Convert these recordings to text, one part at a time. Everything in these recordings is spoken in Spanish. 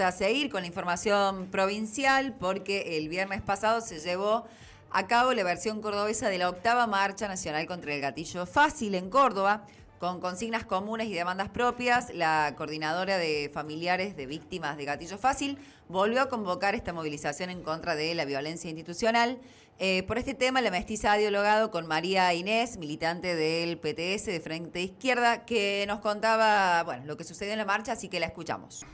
a seguir con la información provincial porque el viernes pasado se llevó a cabo la versión cordobesa de la octava marcha nacional contra el gatillo fácil en Córdoba, con consignas comunes y demandas propias. La coordinadora de familiares de víctimas de gatillo fácil volvió a convocar esta movilización en contra de la violencia institucional. Eh, por este tema, la mestiza ha dialogado con María Inés, militante del PTS de Frente Izquierda, que nos contaba bueno, lo que sucedió en la marcha, así que la escuchamos.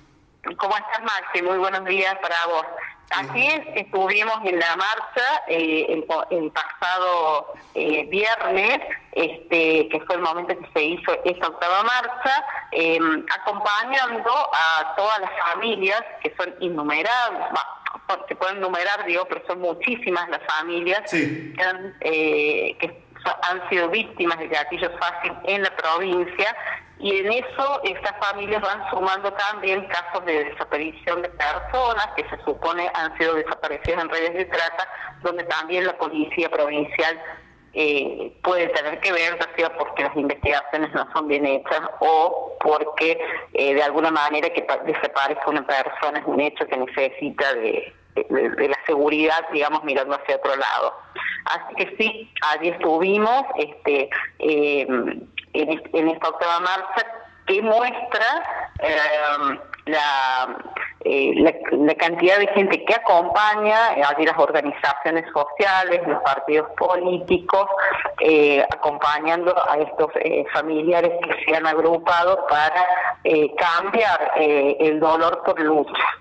¿Cómo estás, Maxi? Muy buenos días para vos. Así es, estuvimos en la marcha eh, el, pasado eh, viernes, este, que fue el momento que se hizo esta octava marcha, em, acompañando a todas las familias, que son innumerables, se pueden numerar, digo, pero son muchísimas las familias que, han, eh, que han sido víctimas de gatillos fácil en la provincia y en eso estas familias van sumando también casos de desaparición de personas que se supone han sido desaparecidas en redes de trata, donde también la policía provincial eh, puede tener que ver, ya sea porque las investigaciones no son bien hechas o porque eh, de alguna manera que desaparezca una persona es un hecho que necesita de, de, la seguridad, digamos, mirando hacia otro lado. Así que sí, allí estuvimos este, eh, en, esta octava marcha que muestra eh, eh, la, la, cantidad de gente que acompaña, allí las organizaciones sociales, los partidos políticos, acompañando a estos familiares que se han agrupado para cambiar el dolor por lucha.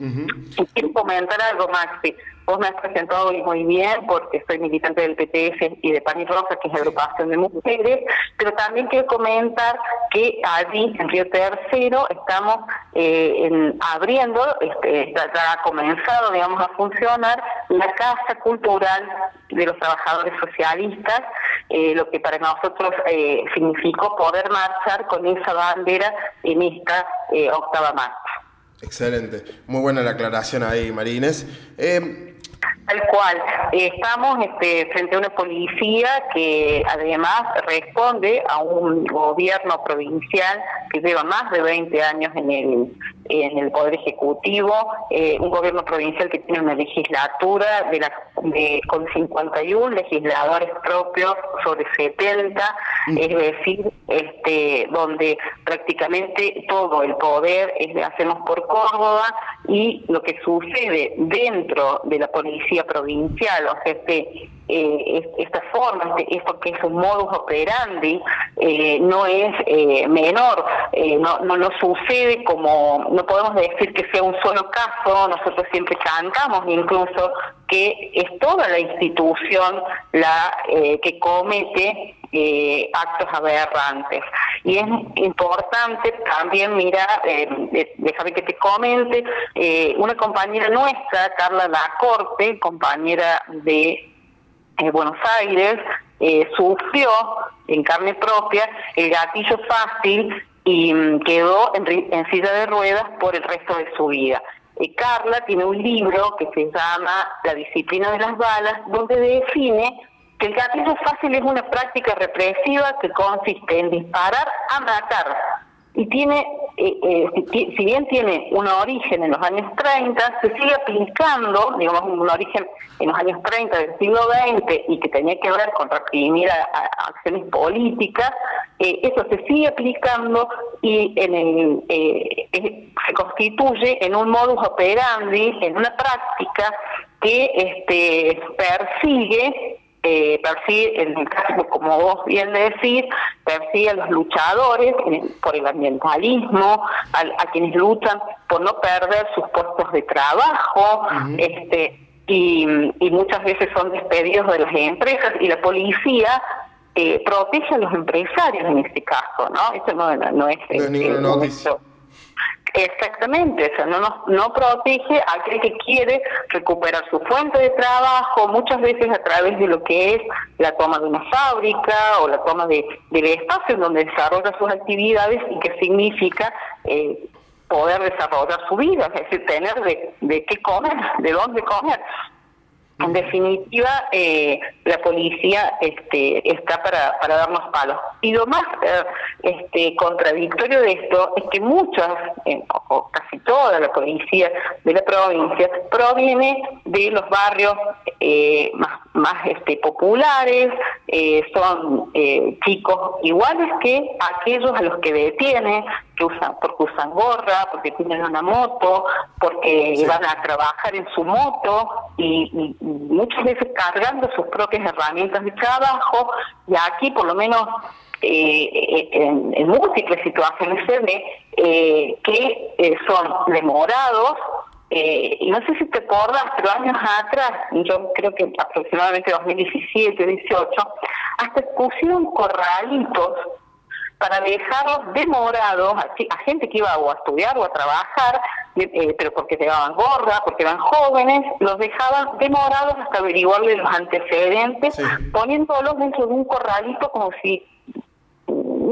Y quiero comentar algo, Maxi. Vos me has presentado muy bien porque soy militante del PTF y de Pan Rosa, que es la agrupación de mujeres, pero también quiero comentar que allí, en Río Tercero, estamos eh, abriendo, este, ya, ha comenzado, digamos, a funcionar la Casa Cultural de los Trabajadores Socialistas, eh, lo que para nosotros eh, significó poder marchar con esa bandera en esta octava marcha. Excelente. Muy buena la aclaración ahí, Marines. Eh, Tal cual. Estamos este, frente a una policía que además responde a un gobierno provincial que lleva más de 20 años en el, en el Poder Ejecutivo, eh, un gobierno provincial que tiene una legislatura de, la, de con 51 legisladores propios sobre 70, mm. es decir, este, donde prácticamente todo el poder es de hacemos por Córdoba y lo que sucede dentro de la policía provincial, o sea, este, eh, esta forma, este, esto que es un modus operandi, eh, no es eh, menor, no, no, no sucede como, no podemos decir que sea un solo caso, nosotros siempre cantamos incluso que es toda la institución la que comete eh, actos aberrantes. Y es importante también mirar, eh, déjame que te comente, eh, una compañera nuestra, Carla Lacorte, compañera de eh, Buenos Aires, sufrió en carne propia el gatillo fácil y mm, quedó en, silla de ruedas por el resto de su vida. Carla tiene un libro que se llama La disciplina de las balas, donde define que el gatillo fácil es una práctica represiva que consiste en disparar a matar. Y tiene, eh, eh, si, bien tiene un origen en los años 30, se sigue aplicando, digamos, un origen en los años 30 del siglo XX y que tenía que ver con reprimir acciones políticas, eh, eso se sigue aplicando y en el, se constituye en un modus operandi, en una práctica que este, persigue eh, persigue, en el caso, como vos bien decís, persigue a los luchadores por el ambientalismo, a, quienes luchan por no perder sus puestos de trabajo, este y, muchas veces son despedidos de las empresas y la policía eh, protege a los empresarios en este caso, ¿no? Eso no, no es... No es Exactamente, o sea, no, nos, no protege a aquel que quiere recuperar su fuente de trabajo, muchas veces a través de lo que es la toma de una fábrica o la toma de, del espacio en donde desarrolla sus actividades y que significa eh, poder desarrollar su vida, es decir, tener de, de qué comer, de dónde comer. En definitiva, eh, la policía este, está para, darnos palos. Y lo más eh, este, contradictorio de esto es que muchas, eh, o casi toda la policía de la provincia, proviene de los barrios más, más este, populares, son chicos iguales que aquellos a los que detiene, que usan, porque usan gorra, porque tienen una moto, porque van a trabajar en su moto y, muchas veces cargando sus propias herramientas de trabajo. Y aquí por lo menos eh, en, múltiples situaciones se ve eh, que eh, son demorados y no sé si te acuerdas, pero años atrás, yo creo que aproximadamente 2017, 18, hasta pusieron corralitos para dejarlos demorados a, gente que iba a estudiar o a trabajar, eh, pero porque llevaban gorra, porque eran jóvenes, los dejaban demorados hasta averiguarle los antecedentes, poniéndolos dentro de un corralito como si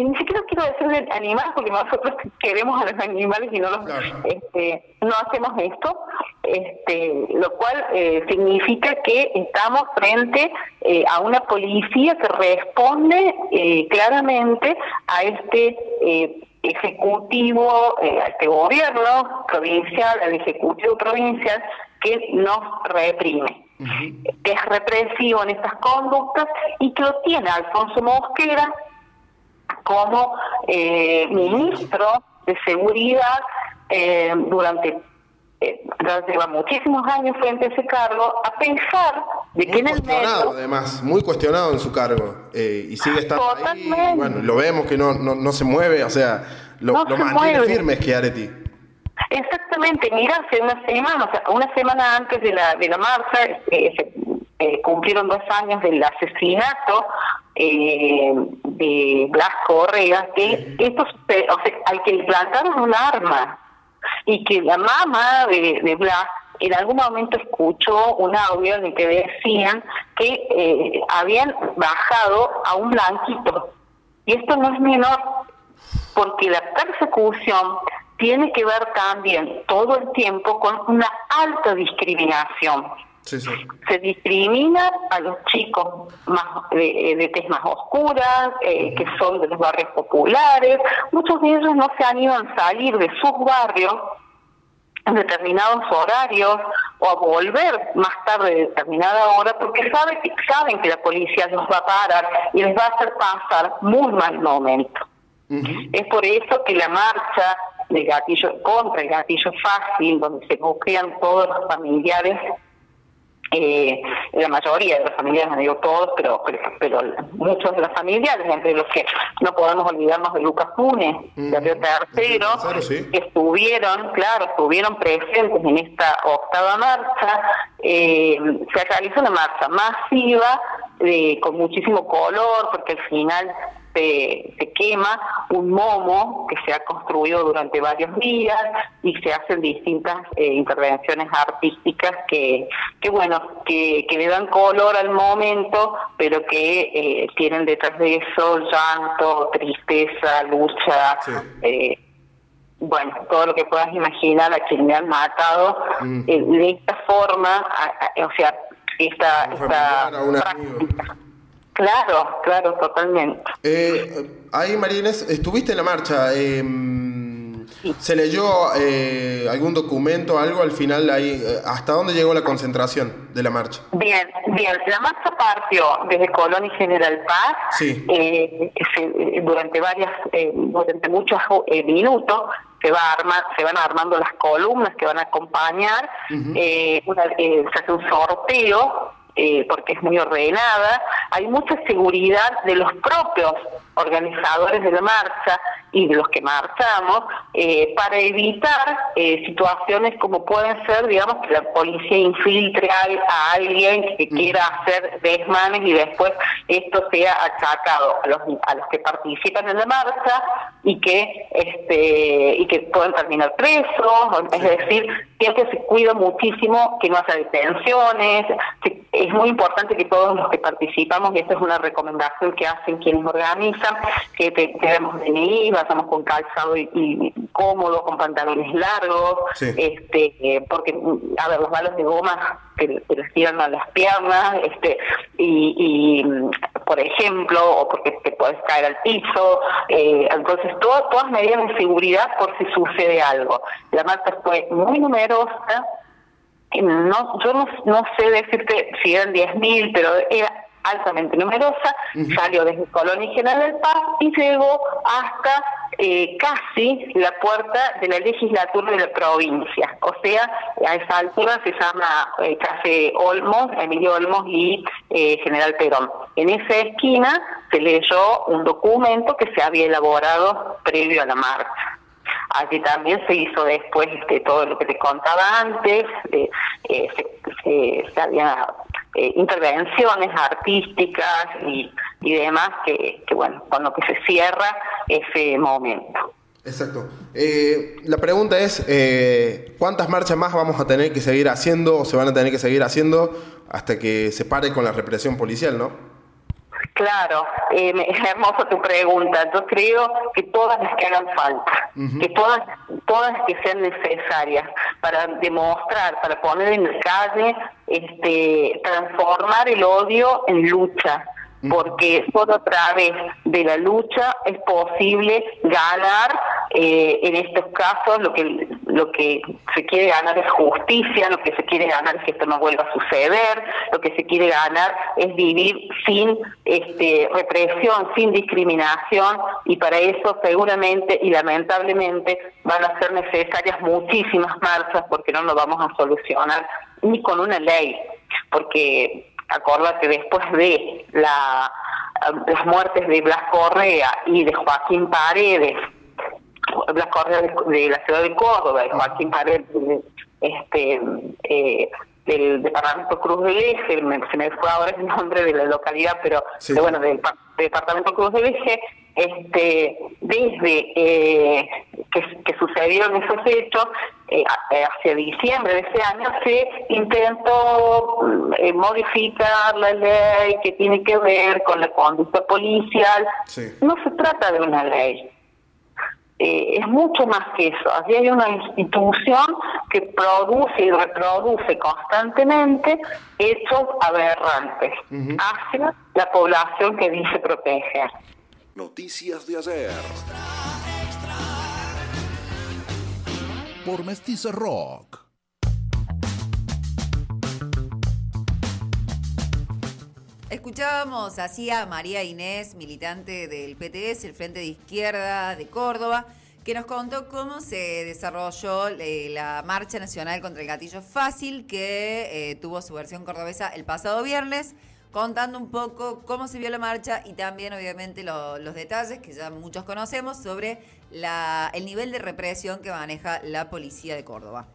ni siquiera quiero decir de animales porque nosotros queremos a los animales y no los este, no hacemos esto este lo cual eh, significa que estamos frente eh, a una policía que responde eh, claramente a este ejecutivo a este gobierno provincial al ejecutivo provincial que nos reprime que es represivo en estas conductas y que lo tiene Alfonso Mosquera como eh, ministro de Seguridad eh, durante eh, lleva muchísimos años frente a ese cargo, a pensar de que en el medio... además, muy cuestionado en su cargo, eh, y sigue estando ahí, bueno, lo vemos que no, no, no se mueve, o sea, lo, mantiene firme Schiaretti. Exactamente, mira, hace una semana, o sea, una semana antes de la, de la marcha, eh, cumplieron dos años del asesinato eh, de Blas Correa, que esto, o sea, al que le plantaron un arma y que la mamá de, de Blas en algún momento escuchó un audio en el que decían que eh, habían bajado a un blanquito. Y esto no es menor, porque la persecución tiene que ver también todo el tiempo con una alta discriminación. Se discrimina a los chicos más de, de tez más oscuras, eh, que son de los barrios populares. Muchos de ellos no se animan a salir de sus barrios en determinados horarios o a volver más tarde de determinada hora porque saben que, saben que la policía los va a parar y les va a hacer pasar muy mal momento. Es por eso que la marcha de gatillo contra el gatillo fácil, donde se buscan todos los familiares eh, la mayoría de las familias, no digo todos, pero, pero, muchos de las familiares, entre los que no podemos olvidarnos de Lucas Funes, de Río Tercero, que estuvieron, claro, estuvieron presentes en esta octava marcha, eh, se realizó una marcha masiva, eh, con muchísimo color, porque al final se, quema un momo que se ha construido durante varios días y se hacen distintas eh, intervenciones artísticas que, que bueno, que, que, le dan color al momento, pero que eh, tienen detrás de eso llanto, tristeza, lucha. Eh, bueno, todo lo que puedas imaginar a quien me han matado mm. de esta forma, o sea, esta, esta Claro, claro, totalmente. Eh, ahí, Marines, estuviste en la marcha. Eh, ¿Se leyó eh, algún documento, algo al final ahí? Eh, ¿Hasta dónde llegó la concentración de la marcha? Bien, bien. La marcha partió desde Colón y General Paz. Sí. Eh, durante varias, durante muchos minutos se va a se van armando las columnas que van a acompañar. una, se hace un sorteo eh, porque es muy ordenada, hay mucha seguridad de los propios organizadores de la marcha y de los que marchamos eh, para evitar eh, situaciones como pueden ser, digamos, que la policía infiltre a, alguien que mm. quiera hacer desmanes y después esto sea achacado a los, a los que participan en la marcha y que este y que pueden terminar presos, es decir, siempre se cuida muchísimo que no haya detenciones, es muy importante que todos los que participamos, y esta es una recomendación que hacen quienes organizan, que tenemos DNI, vayamos con calzado y, cómodo, con pantalones largos, este eh, porque, a ver, los balos de goma que, les tiran a las piernas, este y, por ejemplo, o porque te puedes caer al piso, eh, entonces todas, todas medidas de seguridad por si sucede algo. La marcha fue muy numerosa, no, yo no, no sé decirte si eran 10.000, pero era altamente numerosa, salió desde Colonia General del Paz y llegó hasta eh, casi la puerta de la legislatura de la provincia. O sea, a esa altura se llama eh, Café Olmos, Emilio Olmos y eh, General Perón. En esa esquina se leyó un documento que se había elaborado previo a la marcha. Allí también se hizo después este, todo lo que te contaba antes, eh, eh, se, se, había eh, intervenciones artísticas y, y demás que, que, bueno, con lo que se cierra ese momento. Exacto. la pregunta es, ¿cuántas marchas más vamos a tener que seguir haciendo o se van a tener que seguir haciendo hasta que se pare con la represión policial, no? Claro, eh, es hermosa tu pregunta. Yo creo que todas las que hagan falta, que todas, todas que sean necesarias para demostrar, para poner en la calle, este, transformar el odio en lucha, porque solo a través de la lucha es posible ganar eh, en estos casos lo que lo que se quiere ganar es justicia, lo que se quiere ganar es que esto no vuelva a suceder, lo que se quiere ganar es vivir sin este, represión, sin discriminación y para eso seguramente y lamentablemente van a ser necesarias muchísimas marchas porque no lo vamos a solucionar ni con una ley, porque acordate, después de la, las muertes de Blas Correa y de Joaquín Paredes, Blas Correa de, la ciudad de Córdoba y Joaquín Paredes este, eh, del departamento Cruz del Eje, se me fue ahora el nombre de la localidad, pero bueno, del departamento Cruz del Eje, este, desde eh, que, sucedieron esos hechos, eh, eh, hacia diciembre de ese año, se intentó mm, modificar la ley que tiene que ver con la conducta policial. No se trata de una ley. Es mucho más que eso. Allí hay una institución que produce y reproduce constantemente hechos aberrantes hacia la población que dice proteger. Noticias de ayer. Por Mestiza Rock. Escuchábamos así a María Inés, militante del PTS, el Frente de Izquierda de Córdoba, que nos contó cómo se desarrolló eh, la Marcha Nacional contra el Gatillo Fácil, que eh, tuvo su versión cordobesa el pasado viernes contando un poco cómo se vio la marcha y también obviamente los detalles que ya muchos conocemos sobre la, el nivel de represión que maneja la policía de Córdoba.